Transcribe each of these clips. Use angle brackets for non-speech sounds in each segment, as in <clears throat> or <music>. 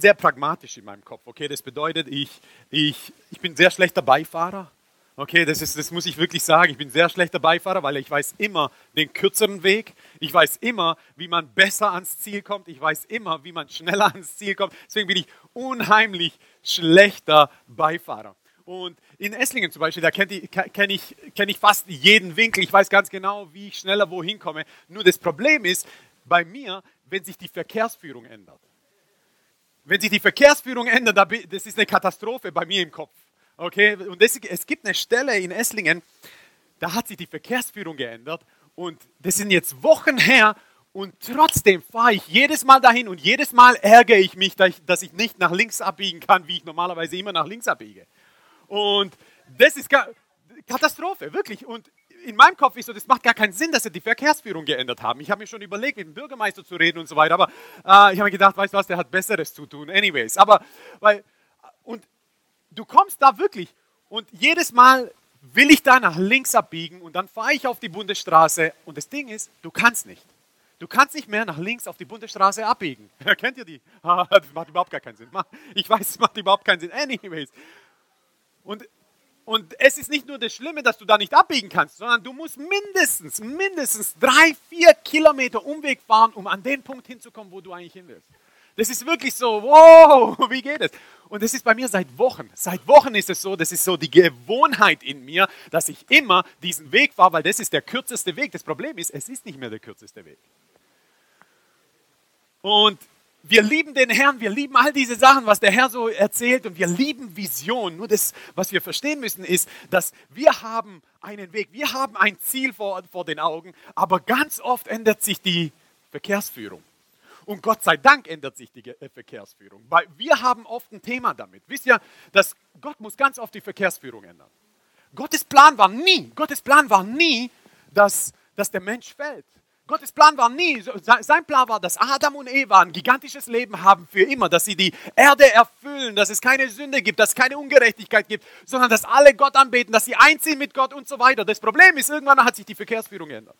bin sehr pragmatisch in meinem Kopf. Okay, das bedeutet, ich, ich, ich bin sehr schlechter Beifahrer. Okay, das, ist, das muss ich wirklich sagen. Ich bin sehr schlechter Beifahrer, weil ich weiß immer den kürzeren Weg. Ich weiß immer, wie man besser ans Ziel kommt. Ich weiß immer, wie man schneller <laughs> ans Ziel kommt. Deswegen bin ich unheimlich schlechter Beifahrer. Und in Esslingen zum Beispiel, da kenne ich, kenn ich, kenn ich fast jeden Winkel. Ich weiß ganz genau, wie ich schneller wohin komme. Nur das Problem ist bei mir, wenn sich die Verkehrsführung ändert. Wenn sich die Verkehrsführung ändert, das ist eine Katastrophe bei mir im Kopf. Okay, und es, es gibt eine Stelle in Esslingen, da hat sich die Verkehrsführung geändert und das sind jetzt Wochen her und trotzdem fahre ich jedes Mal dahin und jedes Mal ärgere ich mich, dass ich nicht nach links abbiegen kann, wie ich normalerweise immer nach links abbiege. Und das ist Katastrophe, wirklich. Und in meinem Kopf ist so, das macht gar keinen Sinn, dass sie die Verkehrsführung geändert haben. Ich habe mir schon überlegt, mit dem Bürgermeister zu reden und so weiter, aber äh, ich habe mir gedacht, weißt du was, der hat Besseres zu tun. Anyways, aber, weil, und du kommst da wirklich und jedes Mal will ich da nach links abbiegen und dann fahre ich auf die Bundesstraße und das Ding ist, du kannst nicht. Du kannst nicht mehr nach links auf die Bundesstraße abbiegen. <laughs> Kennt ihr die? <laughs> das macht überhaupt gar keinen Sinn. Ich weiß, es macht überhaupt keinen Sinn. Anyways. Und, und es ist nicht nur das Schlimme, dass du da nicht abbiegen kannst, sondern du musst mindestens, mindestens drei, vier Kilometer Umweg fahren, um an den Punkt hinzukommen, wo du eigentlich hin willst. Das ist wirklich so, wow, <laughs> wie geht es? Und das ist bei mir seit Wochen. Seit Wochen ist es so, das ist so die Gewohnheit in mir, dass ich immer diesen Weg fahre, weil das ist der kürzeste Weg. Das Problem ist, es ist nicht mehr der kürzeste Weg. Und wir lieben den Herrn, wir lieben all diese Sachen, was der Herr so erzählt und wir lieben Vision. Nur das, was wir verstehen müssen, ist, dass wir haben einen Weg, wir haben ein Ziel vor, vor den Augen, aber ganz oft ändert sich die Verkehrsführung. Und Gott sei Dank ändert sich die äh, Verkehrsführung, weil wir haben oft ein Thema damit. Wisst ihr, dass Gott muss ganz oft die Verkehrsführung ändern. Gottes Plan war nie, Gottes Plan war nie, dass, dass der Mensch fällt. Gottes Plan war nie, sein Plan war, dass Adam und Eva ein gigantisches Leben haben für immer, dass sie die Erde erfüllen, dass es keine Sünde gibt, dass es keine Ungerechtigkeit gibt, sondern dass alle Gott anbeten, dass sie einziehen mit Gott und so weiter. Das Problem ist, irgendwann hat sich die Verkehrsführung geändert.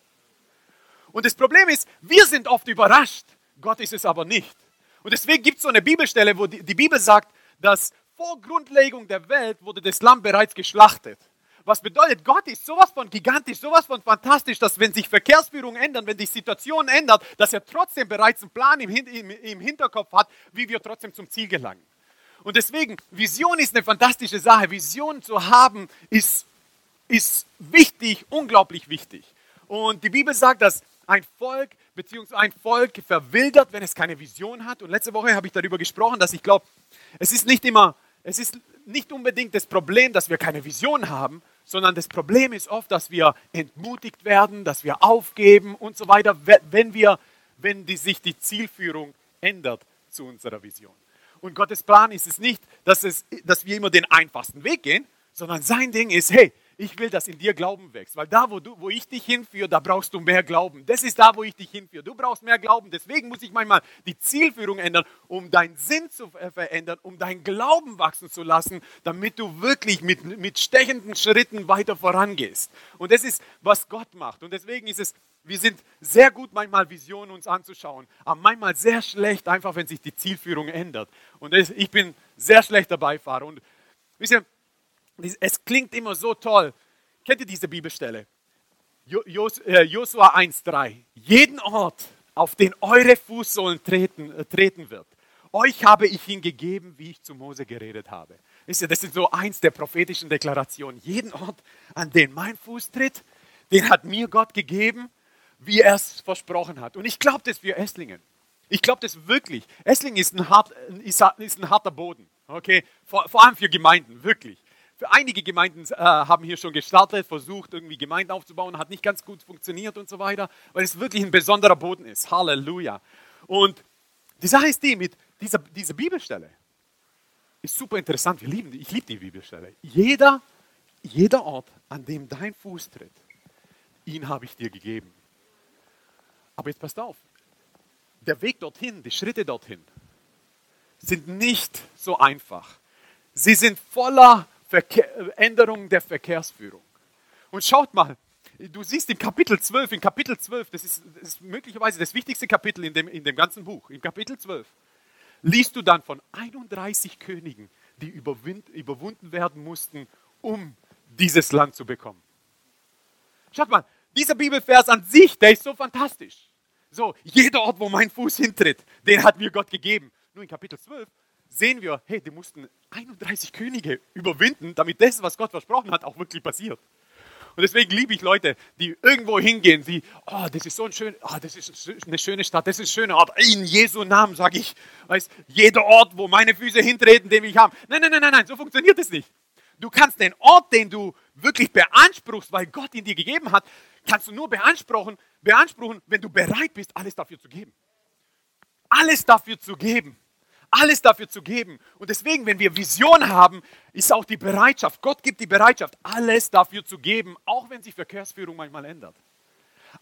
Und das Problem ist, wir sind oft überrascht, Gott ist es aber nicht. Und deswegen gibt es so eine Bibelstelle, wo die, die Bibel sagt, dass vor Grundlegung der Welt wurde das Lamm bereits geschlachtet. Was bedeutet, Gott ist sowas von gigantisch, sowas von fantastisch, dass wenn sich Verkehrsführung ändern, wenn die Situation ändert, dass er trotzdem bereits einen Plan im, Hinterkopf hat, wie wir trotzdem zum Ziel gelangen. Und deswegen, Vision ist eine fantastische Sache. Vision zu haben ist, ist wichtig, unglaublich wichtig. Und die Bibel sagt, dass ein Volk beziehungsweise ein Volk verwildert, wenn es keine Vision hat. Und letzte Woche habe ich darüber gesprochen, dass ich glaube, es ist nicht immer, es ist nicht unbedingt das Problem, dass wir keine Vision haben, sondern das Problem ist oft, dass wir entmutigt werden, dass wir aufgeben und so weiter, wenn, wir, wenn die, sich die Zielführung ändert zu unserer Vision. Und Gottes Plan ist es nicht, dass, es, dass wir immer den einfachsten Weg gehen, sondern sein Ding ist, hey, ich will, dass in dir Glauben wächst. Weil da, wo, du, wo ich dich hinführe, da brauchst du mehr Glauben. Das ist da, wo ich dich hinführe. Du brauchst mehr Glauben. Deswegen muss ich manchmal die Zielführung ändern, um deinen Sinn zu verändern, um deinen Glauben wachsen zu lassen, damit du wirklich mit, mit stechenden Schritten weiter vorangehst. Und das ist, was Gott macht. Und deswegen ist es, wir sind sehr gut manchmal Visionen uns anzuschauen, aber manchmal sehr schlecht, einfach wenn sich die Zielführung ändert. Und ich bin sehr schlechter Beifahrer. Und wisst ihr, es klingt immer so toll. Kennt ihr diese Bibelstelle? Äh, Josua 1,3. Jeden Ort, auf den eure Fußsohlen treten, äh, treten wird, euch habe ich ihn wie ich zu Mose geredet habe. Das ist so eins der prophetischen Deklarationen. Jeden Ort, an den mein Fuß tritt, den hat mir Gott gegeben, wie er es versprochen hat. Und ich glaube das für Esslingen. Ich glaube das wirklich. Esslingen ist ein, hart, ist ein harter Boden. Okay? Vor, vor allem für Gemeinden, wirklich. Einige Gemeinden äh, haben hier schon gestartet, versucht irgendwie Gemeinden aufzubauen, hat nicht ganz gut funktioniert und so weiter, weil es wirklich ein besonderer Boden ist. Halleluja. Und die Sache ist die, mit dieser, dieser Bibelstelle ist super interessant. Wir lieben, ich liebe die Bibelstelle. Jeder, jeder Ort, an dem dein Fuß tritt, ihn habe ich dir gegeben. Aber jetzt passt auf, der Weg dorthin, die Schritte dorthin, sind nicht so einfach. Sie sind voller Verkehr, Änderung der Verkehrsführung. Und schaut mal, du siehst im Kapitel 12, in Kapitel 12, das ist, das ist möglicherweise das wichtigste Kapitel in dem, in dem ganzen Buch, im Kapitel 12, liest du dann von 31 Königen, die überwunden werden mussten, um dieses Land zu bekommen. Schaut mal, dieser Bibelvers an sich, der ist so fantastisch. So, jeder Ort, wo mein Fuß hintritt, den hat mir Gott gegeben. Nur in Kapitel 12 sehen wir, hey, die mussten 31 Könige überwinden, damit das, was Gott versprochen hat, auch wirklich passiert. Und deswegen liebe ich Leute, die irgendwo hingehen, die, oh, das ist so ein schön, oh, das ist eine schöne Stadt, das ist ein schöner Ort. In Jesu Namen sage ich, weiß, jeder Ort, wo meine Füße hintreten, den ich haben. Nein, nein, nein, nein, nein, so funktioniert es nicht. Du kannst den Ort, den du wirklich beanspruchst, weil Gott ihn dir gegeben hat, kannst du nur beanspruchen, beanspruchen, wenn du bereit bist, alles dafür zu geben. Alles dafür zu geben alles dafür zu geben. Und deswegen, wenn wir Vision haben, ist auch die Bereitschaft, Gott gibt die Bereitschaft, alles dafür zu geben, auch wenn sich Verkehrsführung manchmal ändert.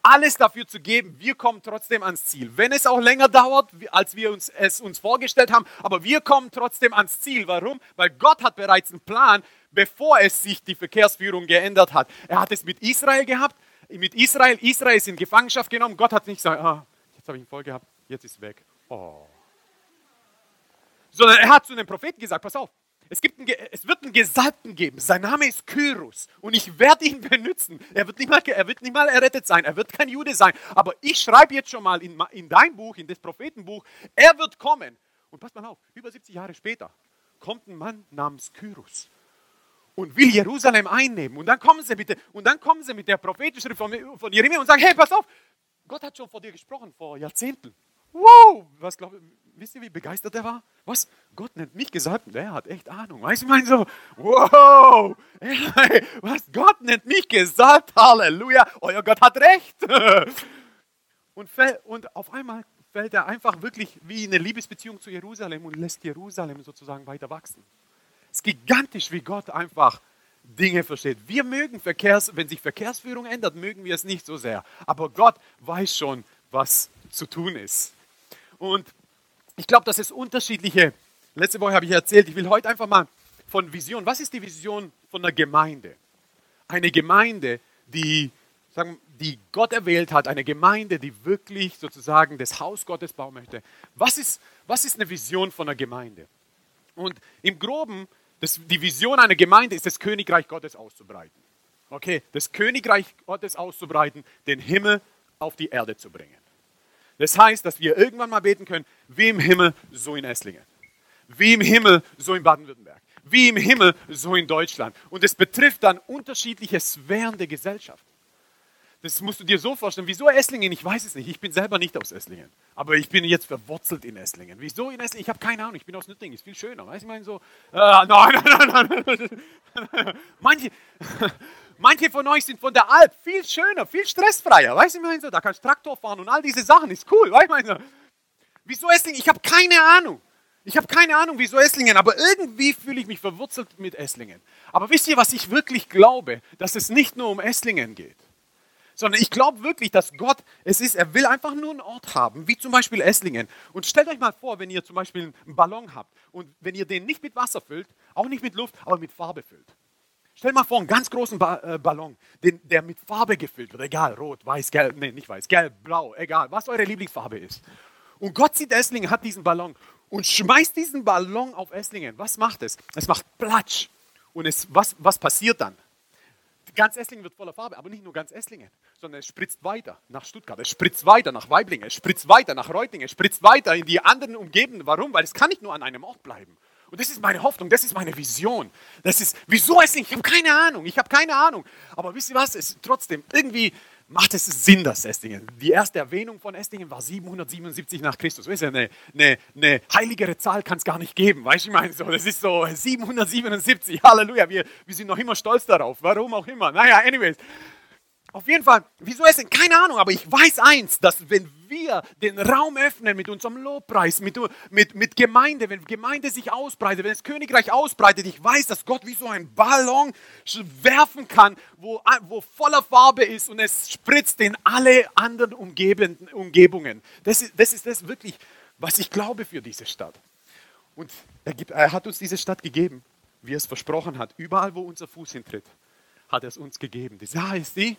Alles dafür zu geben, wir kommen trotzdem ans Ziel. Wenn es auch länger dauert, als wir uns, es uns vorgestellt haben, aber wir kommen trotzdem ans Ziel. Warum? Weil Gott hat bereits einen Plan, bevor es sich die Verkehrsführung geändert hat. Er hat es mit Israel gehabt, mit Israel, Israel ist in Gefangenschaft genommen. Gott hat nicht gesagt, ah, jetzt habe ich ihn voll gehabt, jetzt ist weg. Oh sondern er hat zu dem Propheten gesagt, pass auf, es, gibt einen, es wird einen Gesalbten geben, sein Name ist Kyros und ich werde ihn <laughs> benutzen. Er wird, nicht mal, er wird nicht mal errettet sein, er wird kein Jude sein, aber ich schreibe jetzt schon mal in, in dein Buch, in das Prophetenbuch, er wird kommen. Und pass mal auf, über 70 Jahre später kommt ein Mann namens Kyros und will Jerusalem einnehmen. Und dann kommen sie mit der, und dann kommen sie mit der Prophetenschrift von, von Jeremia und sagen, hey, pass auf, Gott hat schon vor dir gesprochen, vor Jahrzehnten. Wow, was glaub, wisst ihr, wie begeistert er war? Was? Gott nennt mich gesalbt? Der hat echt Ahnung. Weißt du, ich meine so, wow, <laughs> was? Gott nennt mich gesalbt, Halleluja, euer Gott hat recht. <laughs> Und, und auf einmal fällt er einfach wirklich wie in eine Liebesbeziehung zu Jerusalem und lässt Jerusalem sozusagen weiter wachsen. Es ist gigantisch, wie Gott einfach Dinge versteht. Wir mögen Verkehrs, wenn sich Verkehrsführung ändert, mögen wir es nicht so sehr. Aber Gott weiß schon, was zu tun ist. Und ich glaube, dass es unterschiedliche, letzte Woche habe ich erzählt, ich will heute einfach mal von Vision, was ist die Vision von einer Gemeinde? Eine Gemeinde, die, sagen, die Gott erwählt hat, eine Gemeinde, die wirklich sozusagen das Haus Gottes bauen möchte. Was ist, was ist eine Vision von einer Gemeinde? Und im Groben, das, die Vision einer Gemeinde ist, das Königreich Gottes auszubreiten. Okay, das Königreich Gottes auszubreiten, den Himmel auf die Erde zu bringen. Das heißt, dass wir irgendwann mal beten können, wie im Himmel, so in Esslingen. Wie im Himmel, so in Baden-Württemberg. Wie im Himmel, so in Deutschland. Und es betrifft dann unterschiedliche Sphären der Gesellschaft. Das musst du dir so vorstellen. Wieso Esslingen? Ich weiß es nicht. Ich bin selber nicht aus Esslingen. Aber ich bin jetzt verwurzelt in Esslingen. Wieso in Esslingen? Ich habe keine Ahnung. Ich bin aus Nüttingen. Ist viel schöner. Weißt du, ich meine so, äh, <laughs> nein, nein, nein, nein. <laughs> Manche, Manche von euch sind von der Alp viel schöner, viel stressfreier. Weißt du, ich so, da kannst du Traktor fahren und all diese Sachen, ist cool. Weißt du, wieso Esslingen? Ich habe keine Ahnung. Ich habe keine Ahnung, wieso Esslingen, aber irgendwie fühle ich mich verwurzelt mit Esslingen. Aber wisst ihr, was ich wirklich glaube? Dass es nicht nur um Esslingen geht, sondern ich glaube wirklich, dass Gott es ist, er will einfach nur einen Ort haben, wie zum Beispiel Esslingen. Und stellt euch mal vor, wenn ihr zum Beispiel einen Ballon habt und wenn ihr den nicht mit Wasser füllt, auch nicht mit Luft, aber mit Farbe füllt. Stell mal vor, einen ganz großen ba äh, Ballon, den, der mit Farbe gefüllt wird, egal, rot, weiß, gelb, nee, nicht weiß, gelb, blau, egal, was eure Lieblingsfarbe ist. Und Gott sieht Esslingen, hat diesen Ballon und schmeißt diesen Ballon auf Esslingen. Was macht es? Es macht Platsch. Und es, was, was passiert dann? Ganz Esslingen wird voller Farbe, aber nicht nur ganz Esslingen, sondern es spritzt weiter nach Stuttgart, es spritzt weiter nach Weiblingen, es spritzt weiter nach Reutlingen, es spritzt weiter in die anderen Umgebenden. Warum? Weil es kann nicht nur an einem Ort bleiben. Und das ist meine Hoffnung, das ist meine Vision. Das ist, wieso Esslingen? Ich habe keine Ahnung, ich habe keine Ahnung. Aber wisst ihr was? Es trotzdem, irgendwie macht es Sinn, dass Esslingen. Die erste Erwähnung von Esslingen war 777 nach Christus. Weißt du, eine, eine, eine heiligere Zahl kann es gar nicht geben. Weißt du, ich meine, so, das ist so 777. <laughs> Halleluja, wir, wir sind noch immer stolz darauf. Warum auch immer. Naja, anyways. Auf jeden Fall, wieso essen? Keine Ahnung, aber ich weiß eins, dass wenn wir den Raum öffnen mit unserem Lobpreis, mit, mit, mit Gemeinde, wenn Gemeinde sich ausbreitet, wenn das Königreich ausbreitet, ich weiß, dass Gott wie so ein Ballon werfen kann, wo, wo voller Farbe ist und es spritzt in alle anderen umgebenden Umgebungen. Das ist, das ist das wirklich, was ich glaube für diese Stadt. Und er, gibt, er hat uns diese Stadt gegeben, wie er es versprochen hat. Überall, wo unser Fuß hintritt, hat er es uns gegeben. Die Sache ist die,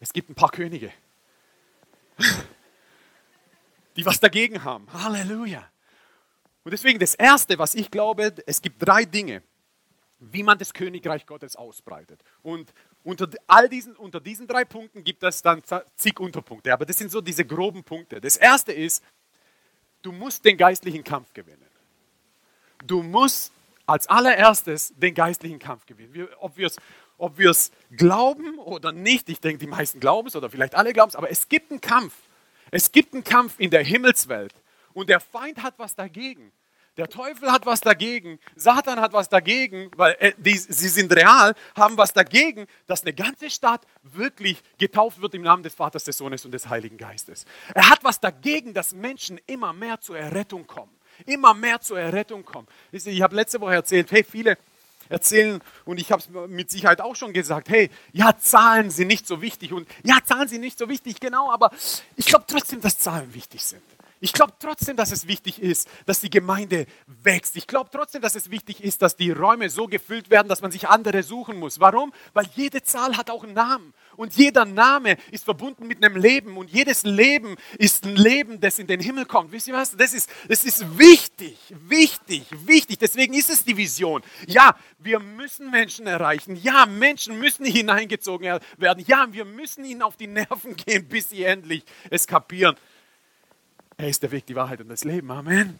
es gibt ein paar Könige, die was dagegen haben. Halleluja. Und deswegen das Erste, was ich glaube, es gibt drei Dinge, wie man das Königreich Gottes ausbreitet. Und unter all diesen, unter diesen drei Punkten gibt es dann zig Unterpunkte. Aber das sind so diese groben Punkte. Das Erste ist, du musst den geistlichen Kampf gewinnen. Du musst als allererstes den geistlichen Kampf gewinnen. Ob wir es ob glauben oder nicht, ich denke, die meisten glauben es oder vielleicht alle glauben es, aber es gibt einen Kampf. Es gibt einen Kampf in der Himmelswelt und der Feind hat was dagegen. Der Teufel hat was dagegen, Satan hat was dagegen, weil äh, die, sie sind real, haben was dagegen, dass eine ganze Stadt wirklich getauft wird im Namen des Vaters, des Sohnes und des Heiligen Geistes. Er hat was dagegen, dass Menschen immer mehr zur Errettung kommen. Immer mehr zur Errettung kommen. Ich habe letzte Woche erzählt, hey, viele erzählen und ich habe es mit Sicherheit auch schon gesagt, hey, ja, Zahlen sind nicht so wichtig und ja, Zahlen sind nicht so wichtig, genau, aber ich glaube trotzdem, dass Zahlen wichtig sind. Ich glaube trotzdem, dass es wichtig ist, dass die Gemeinde wächst. Ich glaube trotzdem, dass es wichtig ist, dass die Räume so gefüllt werden, dass man sich andere suchen muss. Warum? Weil jede Zahl hat auch einen Namen. Und jeder Name ist verbunden mit einem Leben. Und jedes Leben ist ein Leben, das in den Himmel kommt. Wisst ihr was? Das ist, das ist wichtig, wichtig, wichtig. Deswegen ist es die Vision. Ja, wir müssen Menschen erreichen. Ja, Menschen müssen hineingezogen werden. Ja, wir müssen ihnen auf die Nerven <laughs> gehen, bis sie endlich es kapieren. Er ist der Weg, die Wahrheit und das Leben. Amen.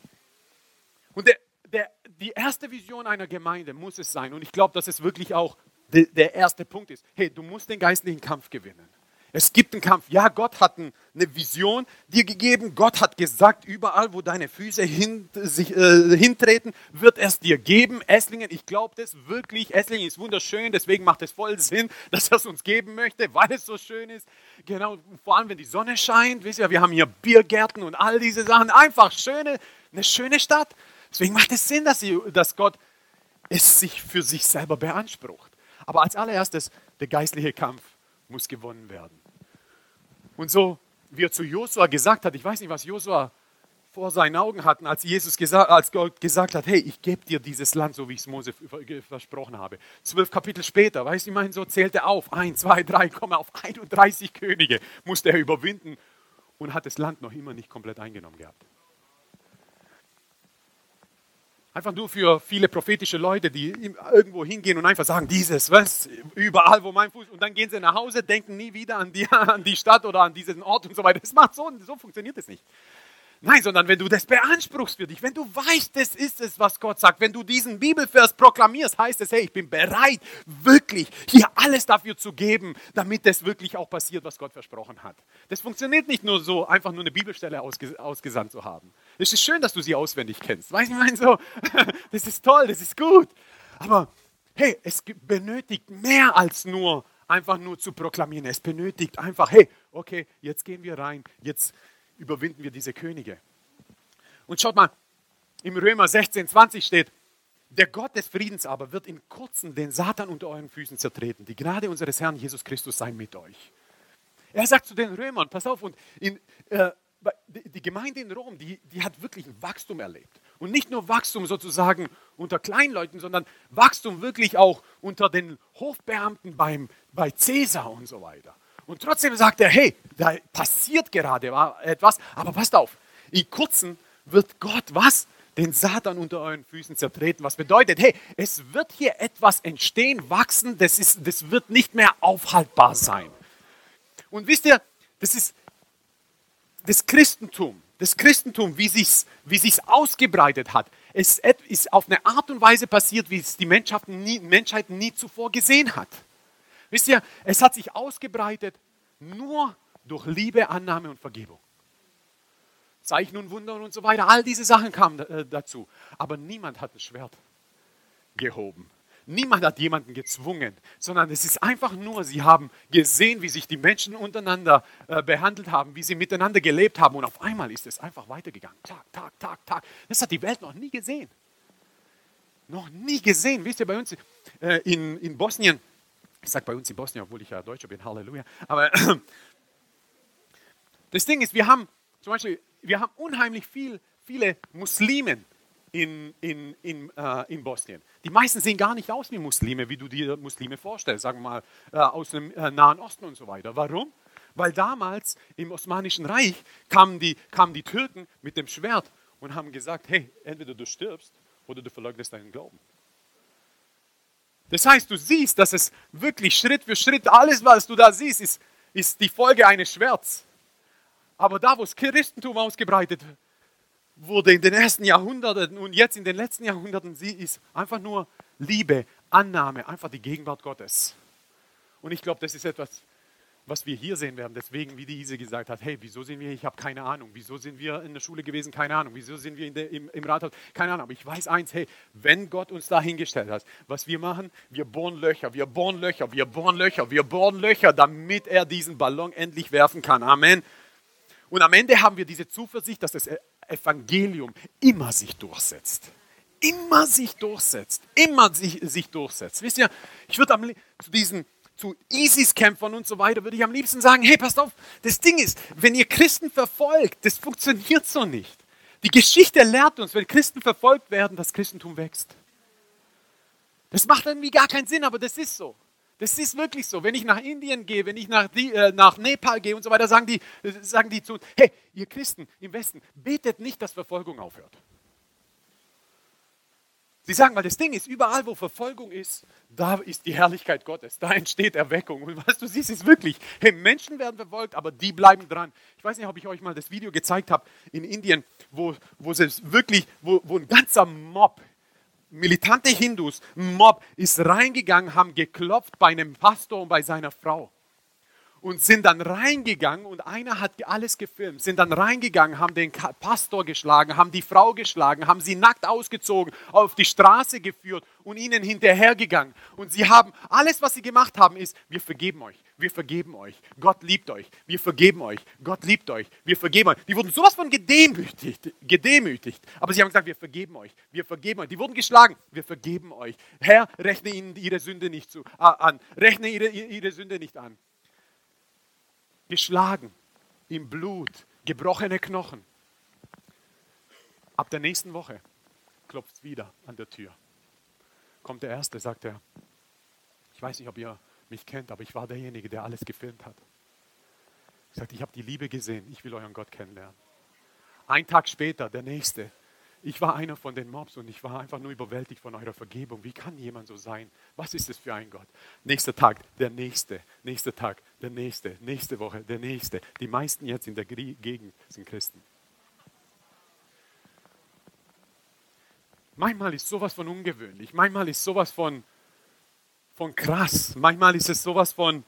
Und der, der, die erste Vision einer Gemeinde muss es sein, und ich glaube, dass es wirklich auch der erste Punkt ist. Hey, du musst den geistlichen Kampf gewinnen. Es gibt einen Kampf. Ja, Gott hat eine Vision dir gegeben. Gott hat gesagt, überall, wo deine Füße hin, sich, äh, hintreten, wird es dir geben. Esslingen, ich glaube das wirklich. Esslingen ist wunderschön, deswegen macht es voll Sinn, <laughs> dass er es uns geben möchte, weil es so schön ist. Genau, vor allem, wenn die Sonne scheint. Wisst ihr, wir haben hier Biergärten und all diese Sachen. Einfach schöne, eine schöne Stadt. Deswegen macht es Sinn, dass, sie, dass Gott es sich für sich selber beansprucht. Aber als allererstes, der geistliche Kampf muss gewonnen werden. Und so, wie er zu Josua gesagt hat, ich weiß nicht, was Josua vor seinen Augen hatten, als, Jesus gesagt, als Gott gesagt hat, hey, ich gebe dir dieses Land, so wie ich es Mose versprochen habe. Zwölf Kapitel später, weißt du, ich meine, so zählt er auf, ein, zwei, drei, komm, auf 31 Könige musste er überwinden und hat das Land noch immer nicht komplett eingenommen gehabt. Einfach nur für viele prophetische Leute, die irgendwo hingehen und einfach sagen, dieses, was, überall, wo mein Fuß, und dann gehen sie nach Hause, denken nie wieder an die, <laughs> an die Stadt oder an diesen Ort und so weiter. Das macht so, so funktioniert es nicht. Nein, sondern wenn du das beanspruchst für dich, wenn du weißt, das ist es, was Gott sagt, wenn du diesen Bibelvers proklamierst, heißt es, hey, ich bin bereit, wirklich hier alles dafür zu geben, damit das wirklich auch passiert, was Gott versprochen hat. Das funktioniert nicht nur so, einfach nur eine Bibelstelle ausges ausgesandt zu haben. Es ist schön, dass du sie auswendig kennst. Weißt du, ich meine so, <laughs> das ist toll, das ist gut. Aber hey, es benötigt mehr als nur einfach nur zu proklamieren. Es benötigt einfach, hey, okay, jetzt gehen wir rein, jetzt überwinden wir diese Könige. Und schaut mal, im Römer 16, 20 steht, der Gott des Friedens aber wird in kurzem den Satan unter euren Füßen zertreten. Die Gnade unseres Herrn Jesus Christus sei mit euch. Er sagt zu den Römern, pass auf, und in, äh, die Gemeinde in Rom, die, die hat wirklich ein Wachstum erlebt. Und nicht nur Wachstum sozusagen unter Kleinleuten, sondern Wachstum wirklich auch unter den Hofbeamten beim, bei Cäsar und so weiter. Und trotzdem sagt er, hey, da passiert gerade etwas, aber passt auf, in kurzem wird Gott was? Den Satan unter euren Füßen zertreten. Was bedeutet, hey, es wird hier etwas entstehen, wachsen, das, ist, das wird nicht mehr aufhaltbar sein. Und wisst ihr, das ist das Christentum, das Christentum, wie sich wie sich's ausgebreitet hat, es ist auf eine Art und Weise passiert, wie es die nie, Menschheit nie zuvor gesehen hat. Wisst ihr, es hat sich ausgebreitet nur durch Liebe, Annahme und Vergebung. Zeichen und Wunder und so weiter, all diese Sachen kamen äh, dazu. Aber niemand hat ein Schwert gehoben. Niemand hat jemanden gezwungen, sondern es ist einfach nur, sie haben gesehen, wie sich die Menschen untereinander äh, behandelt haben, wie sie miteinander gelebt haben und auf einmal ist es einfach weitergegangen. Tag, Tag, Tag, Tag. Das hat die Welt noch nie gesehen. Noch nie gesehen. Wisst ihr, bei uns äh, in, in Bosnien, ich sage bei uns in Bosnien, obwohl ich ja Deutscher bin, Halleluja. Aber <clears throat> das Ding ist, wir haben zum Beispiel, wir haben unheimlich viel, viele Muslimen in, in, in, äh, in Bosnien. Die meisten sehen gar nicht aus wie Muslime, wie du dir Muslime vorstellst, sagen wir mal äh, aus dem äh, Nahen Osten und so weiter. Warum? Weil damals im Osmanischen Reich kamen die, kamen die Türken mit dem Schwert und haben gesagt, hey, entweder du stirbst oder du verleugnest deinen Glauben. Das heißt, du siehst, dass es wirklich Schritt für Schritt, alles, was du da siehst, ist, ist die Folge eines Schwerts. Aber da, wo das Christentum ausgebreitet wurde in den ersten Jahrhunderten und jetzt in den letzten Jahrhunderten, sie ist einfach nur Liebe, Annahme, einfach die Gegenwart Gottes. Und ich glaube, das ist etwas, was wir hier sehen werden. Deswegen, wie diese gesagt hat, hey, wieso sind wir hier? Ich habe keine Ahnung. Wieso sind wir in der Schule gewesen? Keine Ahnung. Wieso sind wir der, im, im Rathaus? Keine Ahnung. Aber ich weiß eins, hey, wenn Gott uns da hingestellt hat, was wir machen, wir bohren Löcher, wir bohren Löcher, wir bohren Löcher, wir bohren Löcher, damit er diesen Ballon endlich werfen kann. Amen. Und am Ende haben wir diese Zuversicht, dass das Evangelium immer sich durchsetzt. Immer sich durchsetzt. Immer sich, sich durchsetzt. Wisst ihr, ich würde zu diesen zu ISIS-Kämpfern und so weiter, würde ich am liebsten sagen, hey, passt auf, das Ding ist, wenn ihr Christen verfolgt, das funktioniert so nicht. Die Geschichte lehrt uns, wenn Christen verfolgt werden, das Christentum wächst. Das macht irgendwie gar keinen Sinn, aber das ist so. Das ist wirklich so. Wenn ich nach Indien gehe, wenn ich nach, die, äh, nach Nepal gehe und so weiter, sagen die, äh, sagen die zu uns, hey, ihr Christen im Westen, betet nicht, dass Verfolgung aufhört. Sie sagen, weil das Ding ist, überall wo Verfolgung ist, da ist die Herrlichkeit Gottes, da entsteht Erweckung. Und was du siehst, ist wirklich, hey, Menschen werden verfolgt, aber die bleiben dran. Ich weiß nicht, ob ich euch mal das Video gezeigt habe in Indien, wo, wo es wirklich, wo, wo ein ganzer Mob, militante Hindus, ein Mob ist reingegangen, haben geklopft bei einem Pastor und bei seiner Frau und sind dann reingegangen und einer hat alles gefilmt, sind dann reingegangen, haben den Pastor geschlagen, haben die Frau geschlagen, haben sie nackt ausgezogen, auf die Straße geführt und ihnen hinterhergegangen. Und sie haben, alles was sie gemacht haben ist, wir vergeben euch, wir vergeben euch, Gott liebt euch, wir vergeben euch, Gott liebt euch, wir vergeben euch. Die wurden sowas von gedemütigt, gedemütigt. Aber sie haben gesagt, wir vergeben euch, wir vergeben euch. Die wurden geschlagen, wir vergeben euch. Herr, rechne ihnen ihre Sünde nicht zu, an, rechne ihre, ihre Sünde nicht an geschlagen, im Blut, gebrochene Knochen. Ab der nächsten Woche klopft wieder an der Tür. Kommt der Erste, sagt er, ich weiß nicht, ob ihr mich kennt, aber ich war derjenige, der alles gefilmt hat. Ich sagte, ich habe die Liebe gesehen, ich will euren Gott kennenlernen. Ein Tag später, der Nächste, ich war einer von den Mobs und ich war einfach nur überwältigt von eurer Vergebung. Wie kann jemand so sein? Was ist das für ein Gott? Nächster Tag, der nächste, nächster Tag, der nächste, nächste Woche, der nächste. Die meisten jetzt in der Gegend sind Christen. Manchmal ist sowas von ungewöhnlich, manchmal ist sowas von, von krass, manchmal ist es sowas von,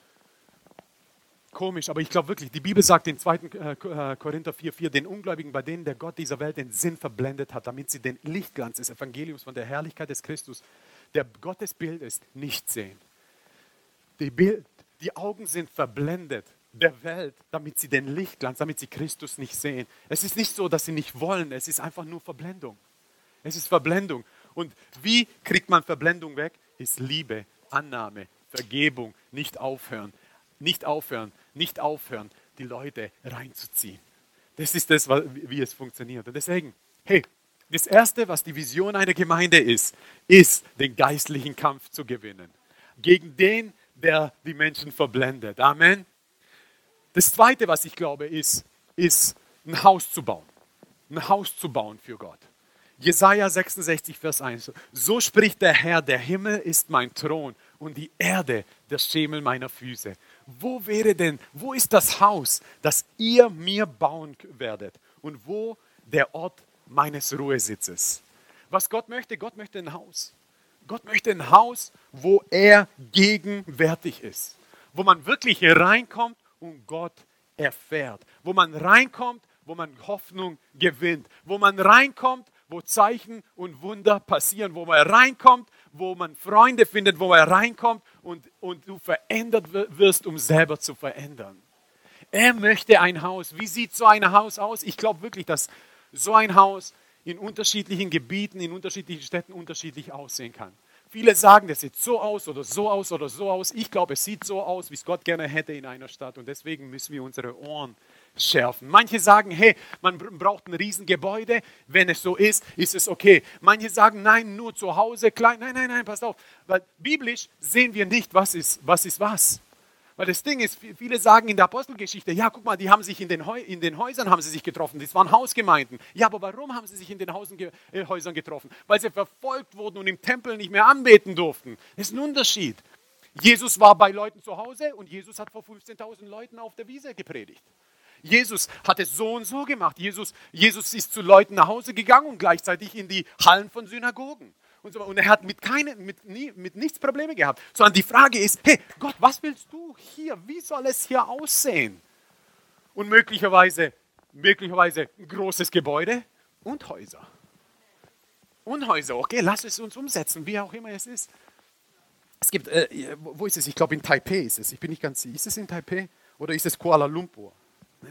komisch, aber ich glaube wirklich, die Bibel sagt in 2. Äh, äh, Korinther 4,4, den Ungläubigen, bei denen der Gott dieser Welt den Sinn verblendet hat, damit sie den Lichtglanz des Evangeliums von der Herrlichkeit des Christus, der Gottes Bild ist, nicht sehen. Die, Bild, die Augen sind verblendet der Welt, damit sie den Lichtglanz, damit sie Christus nicht sehen. Es ist nicht so, dass sie nicht wollen, es ist einfach nur Verblendung. Es ist Verblendung. Und wie kriegt man Verblendung weg? Ist Liebe, Annahme, Vergebung, nicht aufhören, nicht aufhören, nicht aufhören, die Leute reinzuziehen. Das ist das, wie es funktioniert. Und deswegen, hey, das Erste, was die Vision einer Gemeinde ist, ist, den geistlichen Kampf zu gewinnen. Gegen den, der die Menschen verblendet. Amen. Das Zweite, was ich glaube, ist, ist ein Haus zu bauen. Ein Haus zu bauen für Gott. Jesaja 66, Vers 1. So spricht der Herr: Der Himmel ist mein Thron und die Erde der Schemel meiner Füße wo wäre denn, wo ist das Haus, das ihr mir bauen werdet? Und wo der Ort meines Ruhesitzes? Was Gott möchte, Gott möchte ein Haus. Gott möchte ein Haus, wo er gegenwärtig ist. Wo man wirklich reinkommt und Gott erfährt. Wo man reinkommt, wo man Hoffnung gewinnt. Wo man reinkommt, wo Zeichen und Wunder passieren. Wo man reinkommt, wo man Freunde findet, wo er reinkommt und, und du verändert wirst, um selber zu verändern. Er möchte ein Haus. Wie sieht so ein Haus aus? Ich glaube wirklich, dass so ein Haus in unterschiedlichen Gebieten, in unterschiedlichen Städten unterschiedlich aussehen kann. Viele sagen, das sieht so aus oder so aus oder so aus. Ich glaube, es sieht so aus, wie es Gott gerne hätte in einer Stadt. Und deswegen müssen wir unsere Ohren schärfen. Manche sagen, hey, man braucht ein Riesengebäude. Wenn es so ist, ist es okay. Manche sagen, nein, nur zu Hause klein. Nein, nein, nein, passt auf. Weil biblisch sehen wir nicht, was ist was. Ist was. Weil das Ding ist, viele sagen in der Apostelgeschichte, ja, guck mal, die haben sich in den, in den Häusern haben sie sich getroffen. Das waren Hausgemeinden. Ja, aber warum haben sie sich in den Hausen, äh, Häusern getroffen? Weil sie verfolgt wurden und im Tempel nicht mehr anbeten durften. Das ist ein Unterschied. Jesus war bei Leuten zu Hause und Jesus hat vor 15.000 Leuten auf der Wiese gepredigt. Jesus hat es so und so gemacht. Jesus, Jesus ist zu Leuten nach Hause gegangen und gleichzeitig in die Hallen von Synagogen. Und, so, und er hat mit, keine, mit, nie, mit nichts Probleme gehabt. Sondern die Frage ist, hey Gott, was willst du hier? Wie soll es hier aussehen? Und möglicherweise, möglicherweise ein großes Gebäude und Häuser. Und Häuser, okay, lass es uns umsetzen, wie auch immer es ist. Es gibt, äh, wo ist es? Ich glaube in Taipei ist es. Ich bin nicht ganz sicher. Ist es in Taipei oder ist es Kuala Lumpur?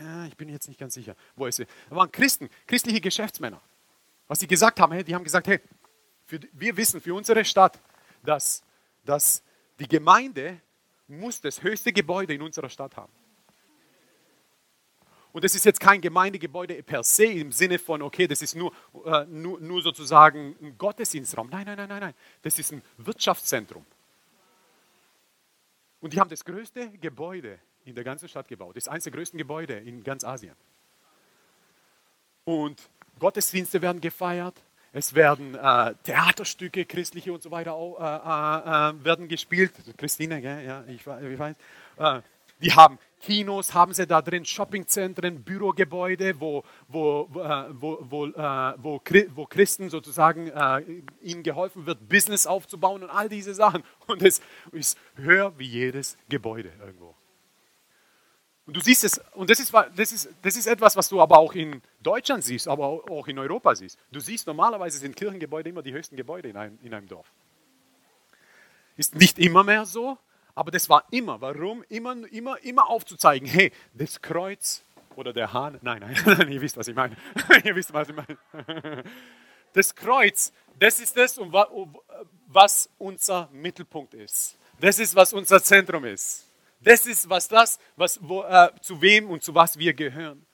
Ja, ich bin jetzt nicht ganz sicher. Wo ist es? Da waren Christen, christliche Geschäftsmänner. Was sie gesagt haben, hey, die haben gesagt, hey, für, wir wissen für unsere Stadt, dass, dass die Gemeinde muss das höchste Gebäude in unserer Stadt haben. Und das ist jetzt kein Gemeindegebäude per se im Sinne von, okay, das ist nur, äh, nur, nur sozusagen ein Gottesdienstraum. Nein, nein, nein, nein, nein. Das ist ein Wirtschaftszentrum. Und die haben das größte Gebäude in der ganzen Stadt gebaut. Das ist eines der größten Gebäude in ganz Asien. Und Gottesdienste werden gefeiert, es werden äh, Theaterstücke, christliche und so weiter äh, äh, äh werden gespielt. Christine, gell? ja, ich, ich weiß. Äh, die haben Kinos, haben sie da drin, Shoppingzentren, Bürogebäude, wo, wo, äh, wo, wo, wo, wo Christen sozusagen ihnen geholfen wird, Business aufzubauen und all diese Sachen. Und es ist höher wie jedes Gebäude irgendwo. Und du siehst es, und das ist, das, ist, das ist etwas, was du aber auch in Deutschland siehst, aber auch in Europa siehst. Du siehst, normalerweise sind Kirchengebäude immer die höchsten Gebäude in einem, in einem Dorf. Ist nicht immer mehr so, aber das war immer. Warum? Immer, immer, immer aufzuzeigen, hey, das Kreuz oder der Hahn, nein, nein, <laughs> nein, ihr wisst, was ich meine. <laughs> ihr wisst, was ich meine. <laughs> Das Kreuz, das ist das, was unser Mittelpunkt ist. Das ist, was unser Zentrum ist. Das ist was das, was, wo, äh, zu wem und zu was wir gehören.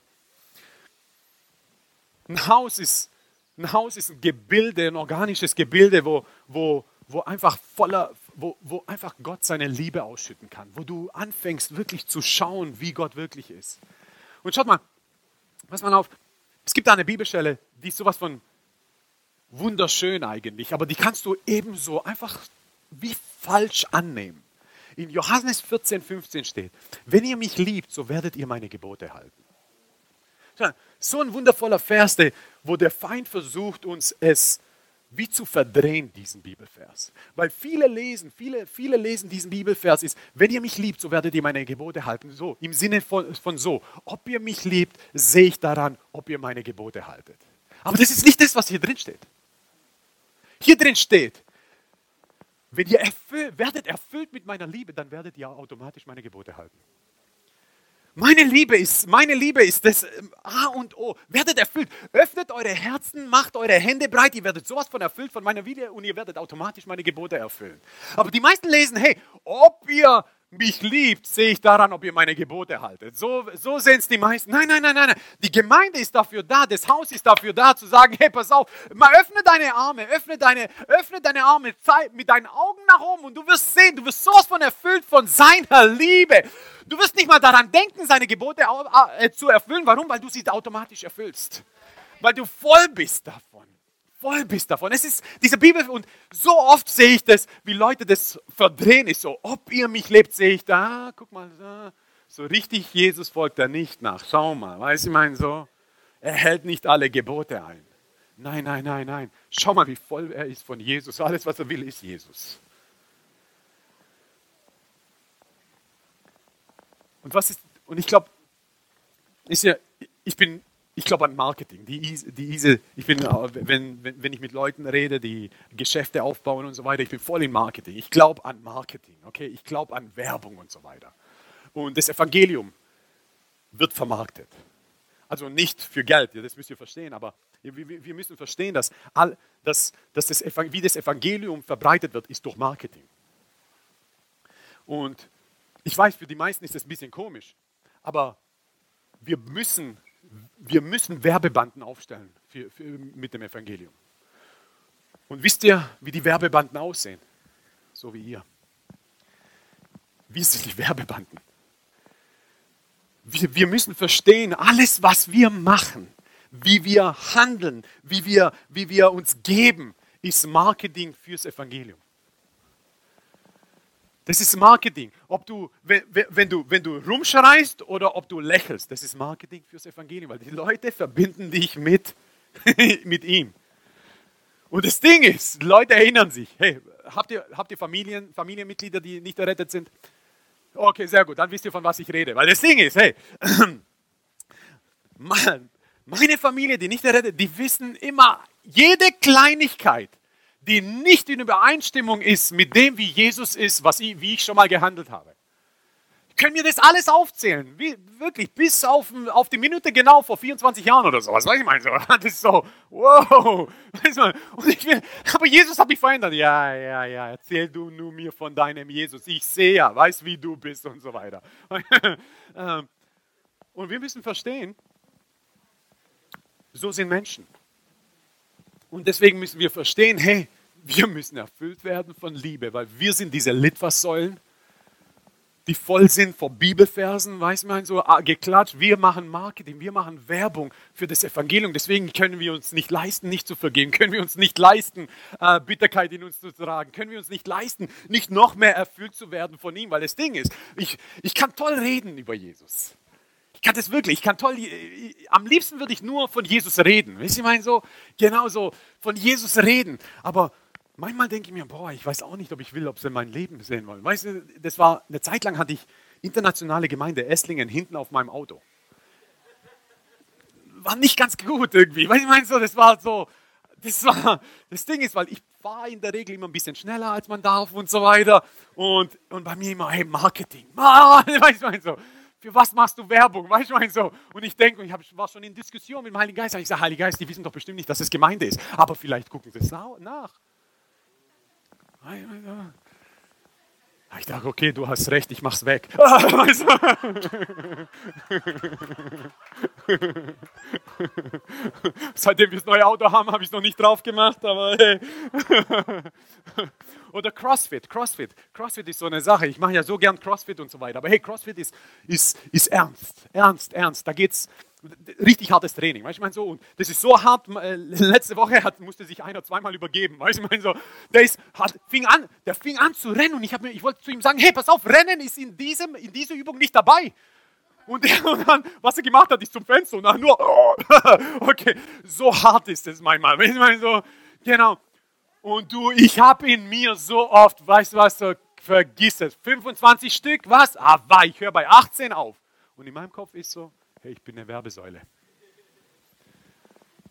Ein Haus ist ein, Haus ist ein Gebilde, ein organisches Gebilde, wo, wo, wo einfach voller, wo, wo einfach Gott seine Liebe ausschütten kann, wo du anfängst wirklich zu schauen, wie Gott wirklich ist. Und schaut mal, pass mal auf, es gibt da eine Bibelstelle, die ist sowas von wunderschön eigentlich, aber die kannst du ebenso einfach wie falsch annehmen in Johannes 14, 15 steht, wenn ihr mich liebt, so werdet ihr meine Gebote halten. So ein wundervoller Vers, wo der Feind versucht, uns es wie zu verdrehen, diesen Bibelvers. Weil viele lesen, viele, viele lesen diesen Bibelvers ist, wenn ihr mich liebt, so werdet ihr meine Gebote halten. So, im Sinne von, von so, ob ihr mich liebt, sehe ich daran, ob ihr meine Gebote haltet. Aber das ist nicht das, was hier drin steht. Hier drin steht, wenn ihr erfüll, werdet erfüllt mit meiner Liebe, dann werdet ihr automatisch meine Gebote halten. Meine Liebe ist, meine Liebe ist das ähm, A und O. Werdet erfüllt. Öffnet eure Herzen, macht eure Hände breit. Ihr werdet sowas von erfüllt von meiner Liebe und ihr werdet automatisch meine Gebote erfüllen. Aber die meisten lesen, hey, ob ihr mich liebt, sehe ich daran, ob ihr meine Gebote haltet. So, so sehen es die meisten. Nein, nein, nein, nein. Die Gemeinde ist dafür da, das Haus ist dafür da, zu sagen, hey, pass auf, mal öffne deine Arme, öffne deine, öffne deine Arme, zeig mit deinen Augen nach oben und du wirst sehen, du wirst sowas von erfüllt von seiner Liebe. Du wirst nicht mal daran denken, seine Gebote äh, zu erfüllen. Warum? Weil du sie automatisch erfüllst. Weil du voll bist davon voll bist davon. Es ist diese Bibel und so oft sehe ich das, wie Leute das verdrehen. Ist so, ob ihr mich lebt, sehe ich da, ah, guck mal, so, so richtig Jesus folgt er nicht nach. Schau mal, weißt du, ich meine so, er hält nicht alle Gebote ein. Nein, nein, nein, nein. Schau mal, wie voll er ist von Jesus. Alles, was er will, ist Jesus. Und was ist, und ich glaube, ist ja, ich bin ich glaube an Marketing. Die, diese, ich bin, wenn, wenn, wenn ich mit Leuten rede, die Geschäfte aufbauen und so weiter, ich bin voll in Marketing. Ich glaube an Marketing, okay? Ich glaube an Werbung und so weiter. Und das Evangelium wird vermarktet. Also nicht für Geld, das müsst ihr verstehen, aber wir müssen verstehen, dass, all, dass, dass das, wie das Evangelium verbreitet wird, ist durch Marketing. Und ich weiß, für die meisten ist das ein bisschen komisch, aber wir müssen wir müssen Werbebanden aufstellen für, für, mit dem Evangelium. Und wisst ihr, wie die Werbebanden aussehen? So wie ihr. Wir sind die Werbebanden. Wir, wir müssen verstehen, alles, was wir machen, wie wir handeln, wie wir, wie wir uns geben, ist Marketing fürs Evangelium. Das ist Marketing. Ob du, wenn, wenn, du, wenn du rumschreist oder ob du lächelst, das ist Marketing fürs Evangelium, weil die Leute verbinden dich mit, <laughs> mit ihm. Und das Ding ist, Leute erinnern sich, hey, habt ihr, habt ihr Familien, Familienmitglieder, die nicht errettet sind? Okay, sehr gut, dann wisst ihr, von was ich rede. Weil das Ding ist, hey, <clears throat> meine Familie, die nicht errettet, die wissen immer jede Kleinigkeit, die nicht in Übereinstimmung ist mit dem, wie Jesus ist, was ich, wie ich schon mal gehandelt habe können mir das alles aufzählen. Wie, wirklich, bis auf, auf die Minute genau vor 24 Jahren oder so. Was ich meine? So, <laughs> das ist so, wow. Will, aber Jesus hat mich verändert. Ja, ja, ja, erzähl du nur mir von deinem Jesus. Ich sehe ja, weiß, wie du bist und so weiter. <laughs> Ähm, und wir müssen verstehen, so sind Menschen. Und deswegen müssen wir verstehen, hey, wir müssen erfüllt werden von Liebe, weil wir sind diese Litfaßsäulen, die voll sind vor Bibelversen, weiß man, so ah, geklatscht. Wir machen Marketing, wir machen Werbung für das Evangelium. Deswegen können wir uns nicht leisten, nicht zu vergeben. Können wir uns nicht leisten, äh, Bitterkeit in uns zu tragen. Können wir uns nicht leisten, nicht noch mehr erfüllt zu werden von ihm. Weil das Ding ist, ich, ich kann toll reden über Jesus. Ich kann das wirklich, ich kann toll, am liebsten würde ich nur von Jesus reden. Wisst ihr, ich meine so, genau so, von Jesus reden. Aber manchmal denke ich mir, boah, ich weiß auch nicht, ob ich will, ob sie mein Leben sehen wollen. Weißt du, das war, eine Zeit lang hatte ich internationale Gemeinde Esslingen hinten auf meinem Auto. War nicht ganz gut irgendwie. Weißt ich meine so, das war so, das war, das Ding ist, weil ich fahre in der Regel immer ein bisschen schneller, als man darf und so weiter. Und, und bei mir immer, hey, Marketing. <laughs> Weißt du, so, für was machst du Werbung? Weißt du, so. Und ich denke, ich war schon in Diskussion mit dem Heiligen Geist. Ich sage, Heiliger Geist, die wissen doch bestimmt nicht, dass es Gemeinde ist. Aber vielleicht gucken sie es nach. Ich dachte, okay, du hast recht, ich mach's weg. Seitdem wir das neue Auto haben, habe ich es noch nicht drauf gemacht, aber hey. Oder CrossFit, CrossFit. CrossFit ist so eine Sache. Ich mache ja so gern CrossFit und so weiter. Aber hey, CrossFit ist, ist, ist ernst, ernst, ernst. Da geht's richtig hartes Training. Weißt ich meine so, und das ist so hart, äh, letzte Woche hat, musste sich einer zweimal übergeben. Weißt ich meine so, der, ist, hat, fing an, der fing an zu rennen und ich, mir, ich wollte zu ihm sagen, hey, pass auf, Rennen ist in, diesem, in dieser Übung nicht dabei. Und, der, <laughs> und dann, was er gemacht hat, ist zum Fenster und dann nur, oh, <laughs> okay, so hart ist es manchmal. Ich meine so, genau. Und du, ich habe in mir so oft, weißt du was, so, vergiss es, 25 Stück, was? Ah, war, ich höre bei 18 auf. Und in meinem Kopf ist so, hey, ich bin eine Werbesäule.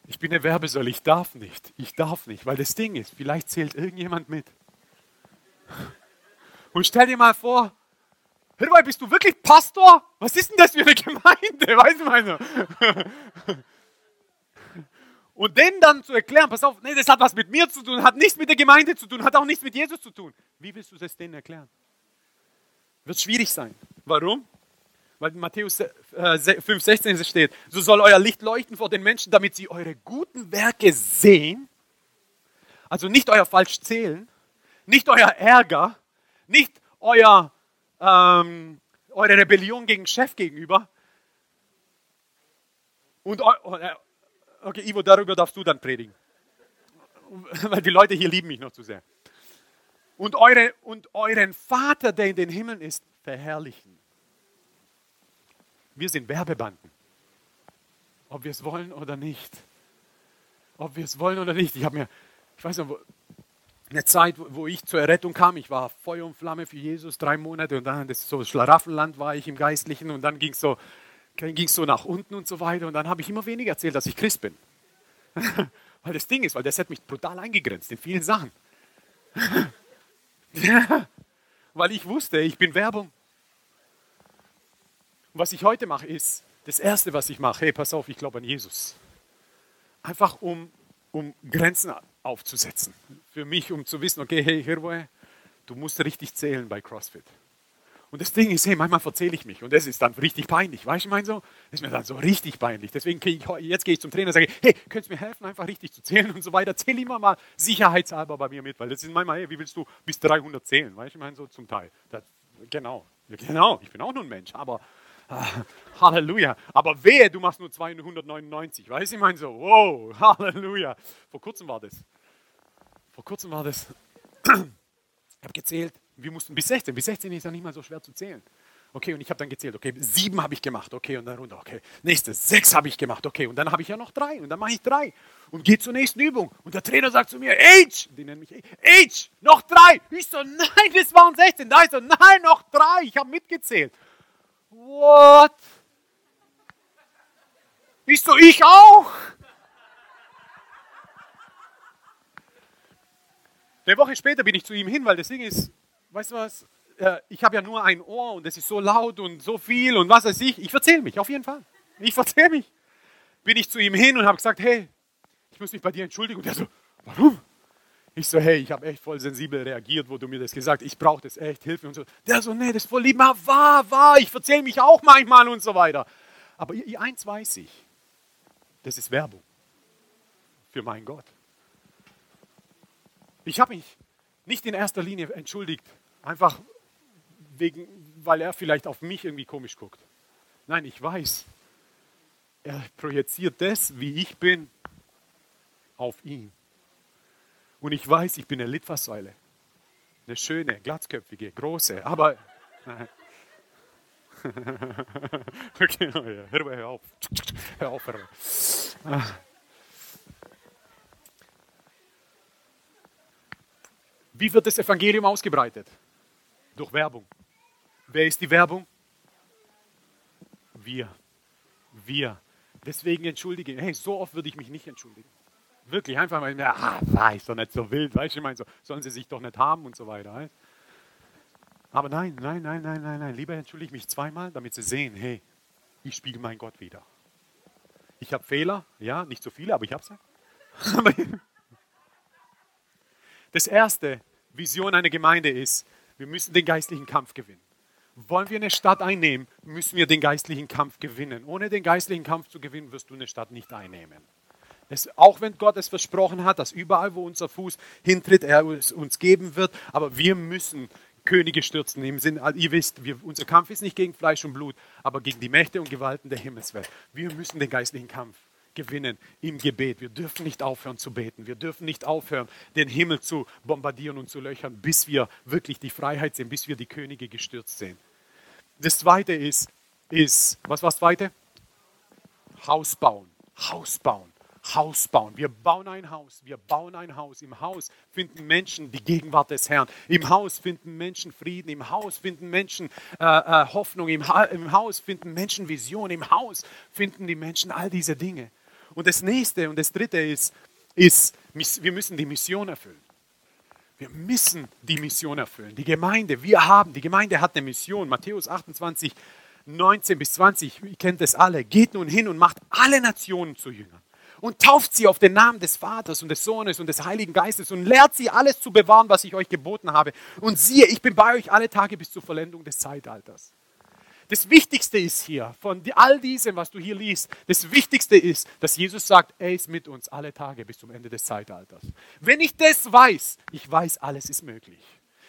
Ich bin eine Werbesäule, ich darf nicht, ich darf nicht, weil das Ding ist, vielleicht zählt irgendjemand mit. Und stell dir mal vor, hör mal, bist du wirklich Pastor? Was ist denn das für eine Gemeinde? Weißt du meine? Und denen dann zu erklären, pass auf, nee, das hat was mit mir zu tun, hat nichts mit der Gemeinde zu tun, hat auch nichts mit Jesus zu tun. Wie willst du das denen erklären? Wird schwierig sein. Warum? Weil in Matthäus 5,16 äh, steht, so soll euer Licht leuchten vor den Menschen, damit sie eure guten Werke sehen. Also nicht euer falsch zählen, nicht euer Ärger, nicht euer, ähm, eure Rebellion gegen Chef gegenüber. Und, äh, okay, Ivo, darüber darfst du dann predigen. <laughs> Weil die Leute hier lieben mich noch zu sehr. Und, eure, und euren Vater, der in den Himmeln ist, verherrlichen. Wir sind Werbebanden. Ob wir es wollen oder nicht. Ob wir es wollen oder nicht. Ich habe mir, ich weiß noch, eine Zeit, wo ich zur Errettung kam, ich war Feuer und Flamme für Jesus, drei Monate und dann das so Schlaraffenland war ich im Geistlichen und dann ging es so, ging's so nach unten und so weiter und dann habe ich immer weniger erzählt, dass ich Christ bin. <laughs> weil das Ding ist, weil das hat mich brutal eingegrenzt in vielen Sachen. <laughs> weil ich wusste, ich bin Werbung. Was ich heute mache, ist, das Erste, was ich mache, hey, pass auf, ich glaube an Jesus. Einfach um, um Grenzen aufzusetzen. Für mich, um zu wissen, okay, hey, Hirwoe, du musst richtig zählen bei CrossFit. Und das Ding ist, hey, manchmal verzähle ich mich und das ist dann richtig peinlich. Weißt du, ich meine so? Das ist mir dann so richtig peinlich. Deswegen gehe ich, jetzt gehe ich zum Trainer und sage, hey, könntest du mir helfen, einfach richtig zu zählen und so weiter. Zähl immer mal sicherheitshalber bei mir mit, weil das ist manchmal, hey, wie willst du bis 300 zählen? Weißt du, ich meine so zum Teil. Das Genau, genau, ich bin auch nur ein Mensch, aber <laughs> Halleluja. Aber wehe, du machst nur 299, weißt du? Ich meine so, wow, <laughs> Halleluja. Vor kurzem war das. Vor kurzem war das. <clears throat> Ich habe gezählt, wir mussten bis 16. Bis 16 ist ja nicht mal so schwer zu zählen. Okay, und ich habe dann gezählt, okay, sieben habe ich gemacht, okay, und dann runter, okay. Nächstes, sechs habe ich gemacht, okay, und dann habe ich ja noch drei, und dann mache ich drei und gehe zur nächsten Übung. Und der Trainer sagt zu mir, Age, die nennen mich Age, noch drei. Ich so, nein, das waren 16. Da ich so, nein, noch drei, ich habe mitgezählt. What? Ich so, ich auch. Eine Woche später bin ich zu ihm hin, weil das Ding ist, weißt du was, äh, ich habe ja nur ein Ohr und es ist so laut und so viel und was weiß ich. Ich verzähle mich, auf jeden Fall. Ich verzähle mich. Bin ich zu ihm hin und habe gesagt, hey, ich muss mich bei dir entschuldigen. Und er so, warum? Ich so, hey, ich habe echt voll sensibel reagiert, wo du mir das gesagt hast. Ich brauche das echt, Hilfe und so. Der so, nee, das ist voll lieb. Wahr, wahr, ich verzähle mich auch manchmal und so weiter. Aber eins weiß ich, das ist Werbung für meinen Gott. Ich habe mich nicht in erster Linie entschuldigt, einfach wegen, weil er vielleicht auf mich irgendwie komisch guckt. Nein, ich weiß, er projiziert das, wie ich bin, auf ihn. Und ich weiß, ich bin eine Litfaßsäule. Eine schöne, glatzköpfige, große, aber. <laughs> okay, hör auf. Hör auf, hör auf. Wie wird das Evangelium ausgebreitet? Durch Werbung. Wer ist die Werbung? Wir. Wir. Deswegen entschuldige. Hey, so oft würde ich mich nicht entschuldigen. Wirklich, einfach mal, ah, war ich doch nicht so wild, weißt du, ich meine, so, sollen sie sich doch nicht haben und so weiter. Weißt? Aber nein, nein, nein, nein, nein, nein, lieber entschuldige ich mich zweimal, damit sie sehen, hey, ich spiegel meinen Gott wieder. Ich habe Fehler, ja, nicht so viele, aber ich habe sie. <laughs> Das erste, Vision einer Gemeinde ist, wir müssen den geistlichen Kampf gewinnen. Wollen wir eine Stadt einnehmen, müssen wir den geistlichen Kampf gewinnen. Ohne den geistlichen Kampf zu gewinnen, wirst du eine Stadt nicht einnehmen. Es, auch wenn Gott es versprochen hat, dass überall, wo unser Fuß hintritt, er es uns geben wird, aber wir müssen Könige stürzen. Im Sinn, ihr wisst, wir, unser Kampf ist nicht gegen Fleisch und Blut, aber gegen die Mächte und Gewalten der Himmelswelt. Wir müssen den geistlichen Kampf gewinnen im Gebet. Wir dürfen nicht aufhören zu beten. Wir dürfen nicht aufhören, den Himmel zu bombardieren und zu löchern, bis wir wirklich die Freiheit sehen, bis wir die Könige gestürzt sehen. Das zweite ist, ist was war das zweite? Haus bauen. Haus bauen. Haus bauen. Wir bauen ein Haus. Wir bauen ein Haus. Im Haus finden Menschen die Gegenwart des Herrn. Im Haus finden Menschen Frieden. Im Haus finden Menschen äh, äh, Hoffnung. Im, ha Im Haus finden Menschen Vision. Im Haus finden die Menschen all diese Dinge. Und das nächste und das dritte ist, ist, wir müssen die Mission erfüllen. Wir müssen die Mission erfüllen. Die Gemeinde, wir haben, die Gemeinde hat eine Mission. Matthäus 28, 19 bis 20, ihr kennt das alle. Geht nun hin und macht alle Nationen zu Jüngern und tauft sie auf den Namen des Vaters und des Sohnes und des Heiligen Geistes und lehrt sie alles zu bewahren, was ich euch geboten habe. Und siehe, ich bin bei euch alle Tage bis zur Vollendung des Zeitalters. Das Wichtigste ist hier, von all diesem, was du hier liest, das Wichtigste ist, dass Jesus sagt, er ist mit uns alle Tage bis zum Ende des Zeitalters. Wenn ich das weiß, ich weiß, alles ist möglich.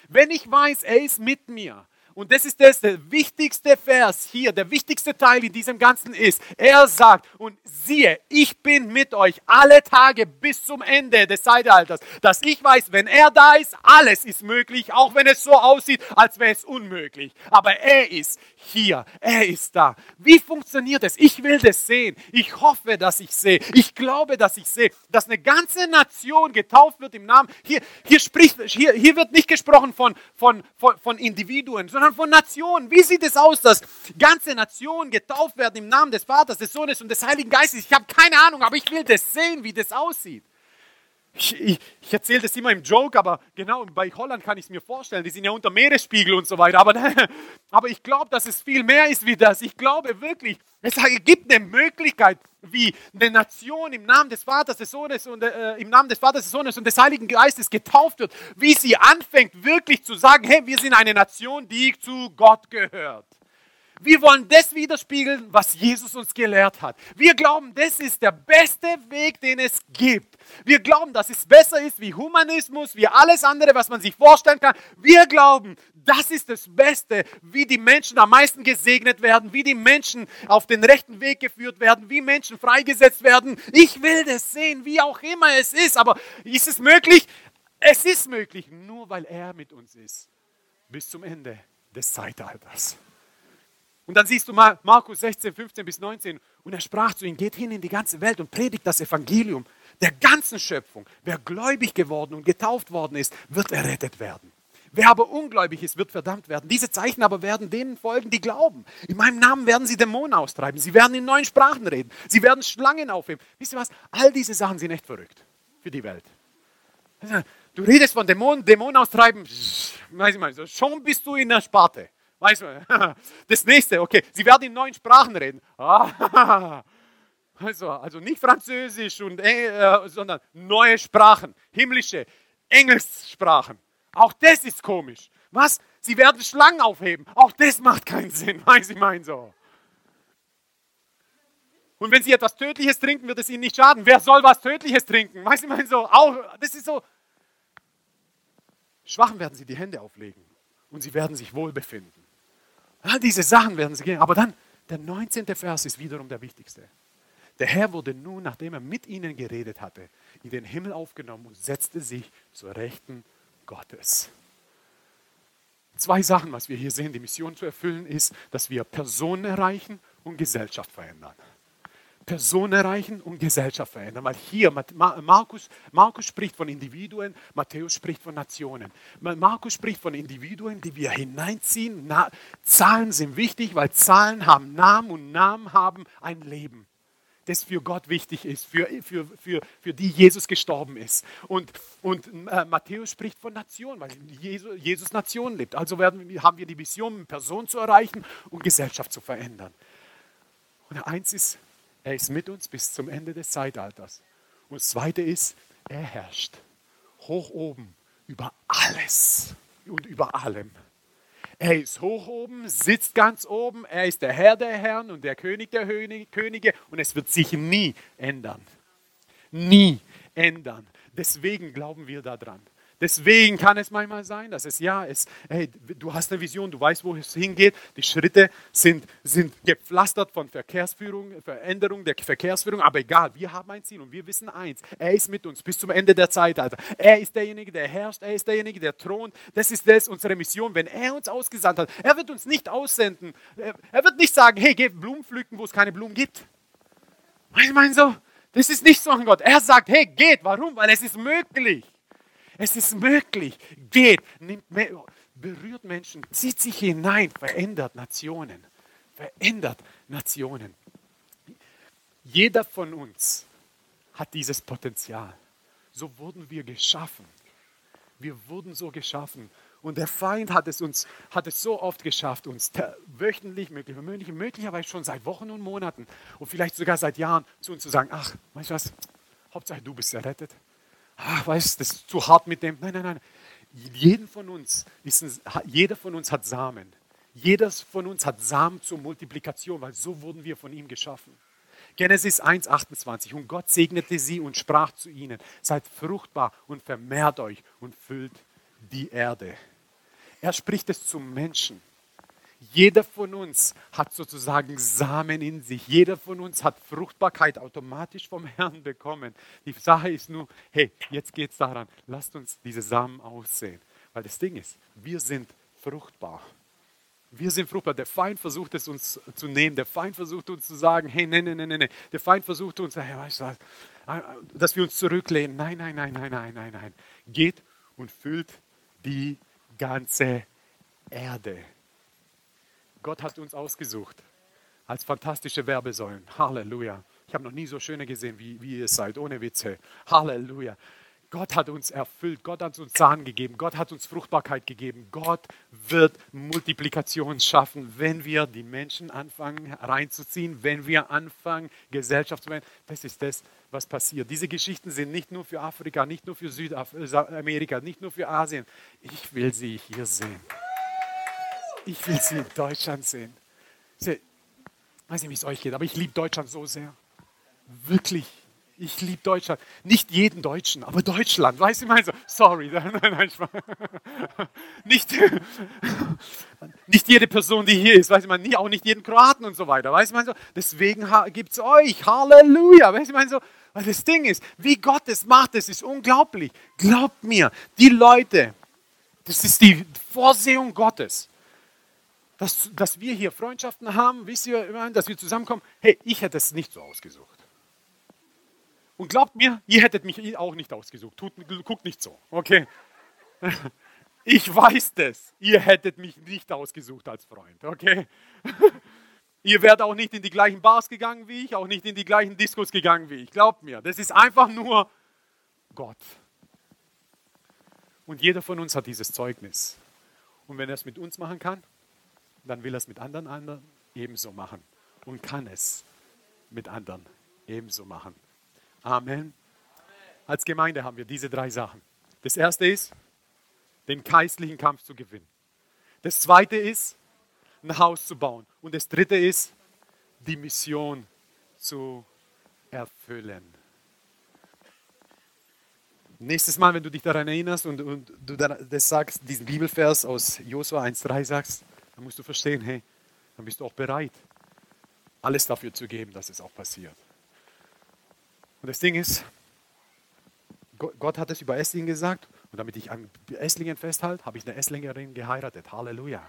Wenn ich weiß, er ist mit mir, und das ist das, der wichtigste Vers hier, der wichtigste Teil in diesem Ganzen ist, er sagt, und siehe, ich bin mit euch alle Tage bis zum Ende des Zeitalters, dass ich weiß, wenn er da ist, alles ist möglich, auch wenn es so aussieht, als wäre es unmöglich. Aber er ist hier, er ist da. Wie funktioniert es? Ich will das sehen. Ich hoffe, dass ich sehe. Ich glaube, dass ich sehe, dass eine ganze Nation getauft wird im Namen. Hier, hier, spricht, hier, hier wird nicht gesprochen von, von, von, von Individuen, sondern von Nationen. Wie sieht es aus, dass ganze Nationen getauft werden im Namen des Vaters, des Sohnes und des Heiligen Geistes? Ich habe keine Ahnung, aber ich will das sehen, wie das aussieht. Ich, ich, ich erzähle das immer im Joke, aber genau bei Holland kann ich es mir vorstellen. Die sind ja unter Meeresspiegel und so weiter. Aber, <laughs> aber ich glaube, dass es viel mehr ist wie das. Ich glaube wirklich, es gibt eine Möglichkeit, wie eine Nation im Namen des Vaters, des Sohnes und äh, im Namen des Vaters, des Sohnes und des Heiligen Geistes getauft wird, wie sie anfängt wirklich zu sagen, hey, wir sind eine Nation, die zu Gott gehört. Wir wollen das widerspiegeln, was Jesus uns gelehrt hat. Wir glauben, das ist der beste Weg, den es gibt. Wir glauben, dass es besser ist wie Humanismus, wie alles andere, was man sich vorstellen kann. Wir glauben, Das ist das Beste, wie die Menschen am meisten gesegnet werden, wie die Menschen auf den rechten Weg geführt werden, wie Menschen freigesetzt werden. Ich will das sehen, wie auch immer es ist. Aber ist es möglich? Es ist möglich, nur weil er mit uns ist. Bis zum Ende des Zeitalters. Und dann siehst du mal Markus 16, 15 bis 19. Und er sprach zu ihnen, geht hin in die ganze Welt und predigt das Evangelium der ganzen Schöpfung. Wer gläubig geworden und getauft worden ist, wird errettet werden. Wer aber ungläubig ist, wird verdammt werden. Diese Zeichen aber werden denen folgen, die glauben. In meinem Namen werden sie Dämonen austreiben. Sie werden in neuen Sprachen reden. Sie werden Schlangen aufheben. Wisst ihr was? All diese Sachen sind echt verrückt für die Welt. Du redest von Dämonen, Dämonen austreiben. Weiß ich mal, schon bist du in der Sparte. Weißt du, <laughs> das nächste, okay, sie werden in neuen Sprachen reden. <laughs> Also, also nicht Französisch, und, äh, sondern neue Sprachen, himmlische, Engelssprachen. Auch das ist komisch. Was? Sie werden Schlangen aufheben. Auch das macht keinen Sinn, <laughs> weiß ich mein so. Und wenn sie etwas Tödliches trinken, wird es ihnen nicht schaden. Wer soll was Tödliches trinken? Weiß ich mein so. Auch, das ist so. Schwachen werden sie die Hände auflegen und sie werden sich wohlbefinden. All diese Sachen werden sie gehen. Aber dann, der 19. Vers ist wiederum der wichtigste. Der Herr wurde nun, nachdem er mit ihnen geredet hatte, in den Himmel aufgenommen und setzte sich zur Rechten Gottes. Zwei Sachen, was wir hier sehen, die Mission zu erfüllen, ist, dass wir Personen erreichen und Gesellschaft verändern. Personen erreichen und Gesellschaft verändern. Weil hier, Markus, Markus spricht von Individuen, Matthäus spricht von Nationen. Markus spricht von Individuen, die wir hineinziehen. Na, Zahlen sind wichtig, weil Zahlen haben Namen und Namen haben ein Leben das für Gott wichtig ist, für, für, für, für die Jesus gestorben ist. Und, und äh, Matthäus spricht von Nation, weil Jesus, Jesus Nation lebt. Also werden, haben wir die Vision, Personen zu erreichen und Gesellschaft zu verändern. Und eins ist, er ist mit uns bis zum Ende des Zeitalters. Und das zweite ist, er herrscht hoch oben über alles und über allem. Er ist hoch oben, sitzt ganz oben, er ist der Herr der Herren und der König der Könige und es wird sich nie ändern. Nie ändern. Deswegen glauben wir daran. Deswegen kann es manchmal sein, dass es ja ist, hey, du hast eine Vision, du weißt, wo es hingeht. Die Schritte sind, sind gepflastert von Verkehrsführung, Veränderung der Verkehrsführung, aber egal, wir haben ein Ziel und wir wissen eins, er ist mit uns bis zum Ende der Zeitalter. Er ist derjenige, der herrscht, er ist derjenige, der thront. Das ist das, unsere Mission. Wenn er uns ausgesandt hat, er wird uns nicht aussenden. Er wird nicht sagen, hey, geh Blumen pflücken, wo es keine Blumen gibt. Ich meine so, das ist nicht so ein Gott. Er sagt, hey, geht. Warum? Weil es ist möglich. Es ist möglich. Geht, nimmt, berührt Menschen, zieht sich hinein, verändert Nationen. Verändert Nationen. Jeder von uns hat dieses Potenzial. So wurden wir geschaffen. Wir wurden so geschaffen. Und der Feind hat es uns hat es so oft geschafft, uns wöchentlich, möglich, möglicherweise schon seit Wochen und Monaten und vielleicht sogar seit Jahren zu uns zu sagen, ach, weißt du was, Hauptsache du bist errettet ach, weißt das ist zu hart mit dem. Nein, nein, nein. Jeden von uns ist jeder von uns hat Samen. Jeder von uns hat Samen zur Multiplikation, weil so wurden wir von ihm geschaffen. Genesis 1,28. Und Gott segnete sie und sprach zu ihnen: Seid fruchtbar und vermehrt euch und füllt die Erde. Er spricht es zum Menschen. Jeder von uns hat sozusagen Samen in sich. Jeder von uns hat Fruchtbarkeit automatisch vom Herrn bekommen. Die Sache ist nur, hey, jetzt geht es daran, lasst uns diese Samen aussehen. Weil das Ding ist, wir sind fruchtbar. Wir sind fruchtbar. Der Feind versucht es uns zu nehmen. Der Feind versucht uns zu sagen, hey, nein, nein, nein, nein. Der Feind versucht uns, hey, weißt du, dass wir uns zurücklehnen. Nein, nein, nein, nein, nein, nein, nein. Geht und füllt die ganze Erde. Gott hat uns ausgesucht als fantastische Werbesäulen. Halleluja. Ich habe noch nie so schöne gesehen, wie, wie ihr seid, ohne Witze. Halleluja. Gott hat uns erfüllt, Gott hat uns Sahnen gegeben, Gott hat uns Fruchtbarkeit gegeben. Gott wird Multiplikation schaffen, wenn wir die Menschen anfangen reinzuziehen, wenn wir anfangen, Gesellschaft zu werden. Das ist das, was passiert. Diese Geschichten sind nicht nur für Afrika, nicht nur für Südamerika, nicht nur für Asien. Ich will sie hier sehen. Ich will sie in Deutschland sehen. Ich weiß nicht, wie es euch geht, aber ich liebe Deutschland so sehr. Wirklich. Ich liebe Deutschland. Nicht jeden Deutschen, aber Deutschland. Weißt du, ich meine so, sorry. <laughs> Nicht, <laughs> nicht jede Person, die hier ist. Weißt ich auch nicht jeden Kroaten und so weiter. Weißt du, ich meine so, deswegen gibt es euch. Halleluja. Weißt du, ich meine so, weil das Ding ist, wie Gott es macht, das ist unglaublich. Glaubt mir, die Leute, das ist die Vorsehung Gottes. Dass, dass wir hier Freundschaften haben, wisst ihr, dass wir zusammenkommen. Hey, ich hätte es nicht so ausgesucht. Und glaubt mir, ihr hättet mich auch nicht ausgesucht. Tut, guckt nicht so, okay? <laughs> Ich weiß das. Ihr hättet mich nicht ausgesucht als Freund, okay? <laughs> Ihr wärt auch nicht in die gleichen Bars gegangen wie ich, auch nicht in die gleichen Diskos gegangen wie ich. Glaubt mir, das ist einfach nur Gott. Und jeder von uns hat dieses Zeugnis. Und wenn er es mit uns machen kann, dann will er es mit anderen, anderen ebenso machen. Und kann es mit anderen ebenso machen. Amen. Als Gemeinde haben wir diese drei Sachen. Das erste ist, den geistlichen Kampf zu gewinnen. Das zweite ist, ein Haus zu bauen. Und das dritte ist, die Mission zu erfüllen. Nächstes Mal, wenn du dich daran erinnerst und, und du das sagst, diesen Bibelvers aus Josua 1,3 sagst, dann musst du verstehen, hey, dann bist du auch bereit, alles dafür zu geben, dass es auch passiert. Und das Ding ist, Gott hat es über Esslingen gesagt und damit ich an Esslingen festhalte, habe ich eine Esslingerin geheiratet. Halleluja.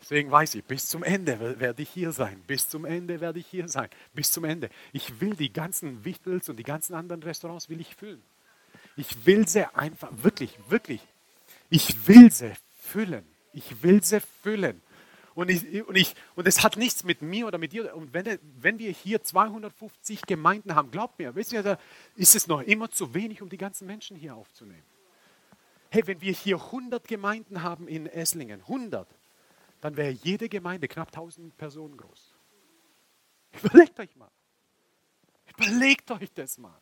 Deswegen weiß ich, bis zum Ende werde ich hier sein. Bis zum Ende werde ich hier sein. Bis zum Ende. Ich will die ganzen Wichtels und die ganzen anderen Restaurants will ich füllen. Ich will sie einfach, wirklich, wirklich, ich will sie füllen. Ich will sie füllen. Und, ich, und, ich, und es hat nichts mit mir oder mit dir. Und wenn, wenn wir hier 250 Gemeinden haben, glaubt mir, wisst ihr, da ist es noch immer zu wenig, um die ganzen Menschen hier aufzunehmen. Hey, wenn wir hier 100 Gemeinden haben in Esslingen, 100, dann wäre jede Gemeinde knapp 1000 Personen groß. <laughs> Überlegt euch mal. Überlegt euch das mal.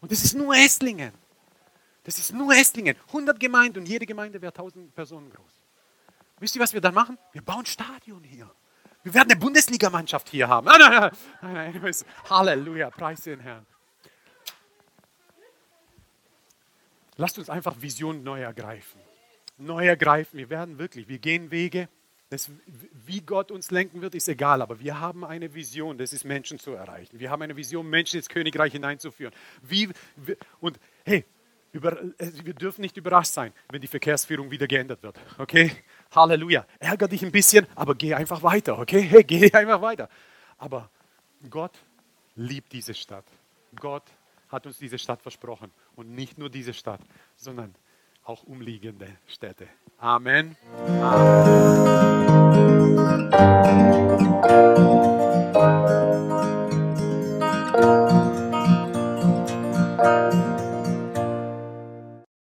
Und das ist nur Esslingen. Das ist nur Esslingen. 100 Gemeinden und jede Gemeinde wäre 1000 Personen groß. Wisst ihr, was wir dann machen? Wir bauen Stadion hier. Wir werden eine Bundesligamannschaft hier haben. Nein, nein, nein, nein, Halleluja, preis den Herrn. Lasst uns einfach Visionen neu ergreifen. Neu ergreifen. Wir werden wirklich, wir gehen Wege. Das, wie Gott uns lenken wird, ist egal, aber wir haben eine Vision, das ist Menschen zu erreichen. Wir haben eine Vision, Menschen ins Königreich hineinzuführen. Wie, und hey, über, äh, wir dürfen nicht überrascht sein, wenn die Verkehrsführung wieder geändert wird. Okay? Halleluja. Ärger dich ein bisschen, aber geh einfach weiter. Okay? Hey, <laughs> geh einfach weiter. Aber Gott liebt diese Stadt. Gott hat uns diese Stadt versprochen. Und nicht nur diese Stadt, sondern auch umliegende Städte. Amen. Amen.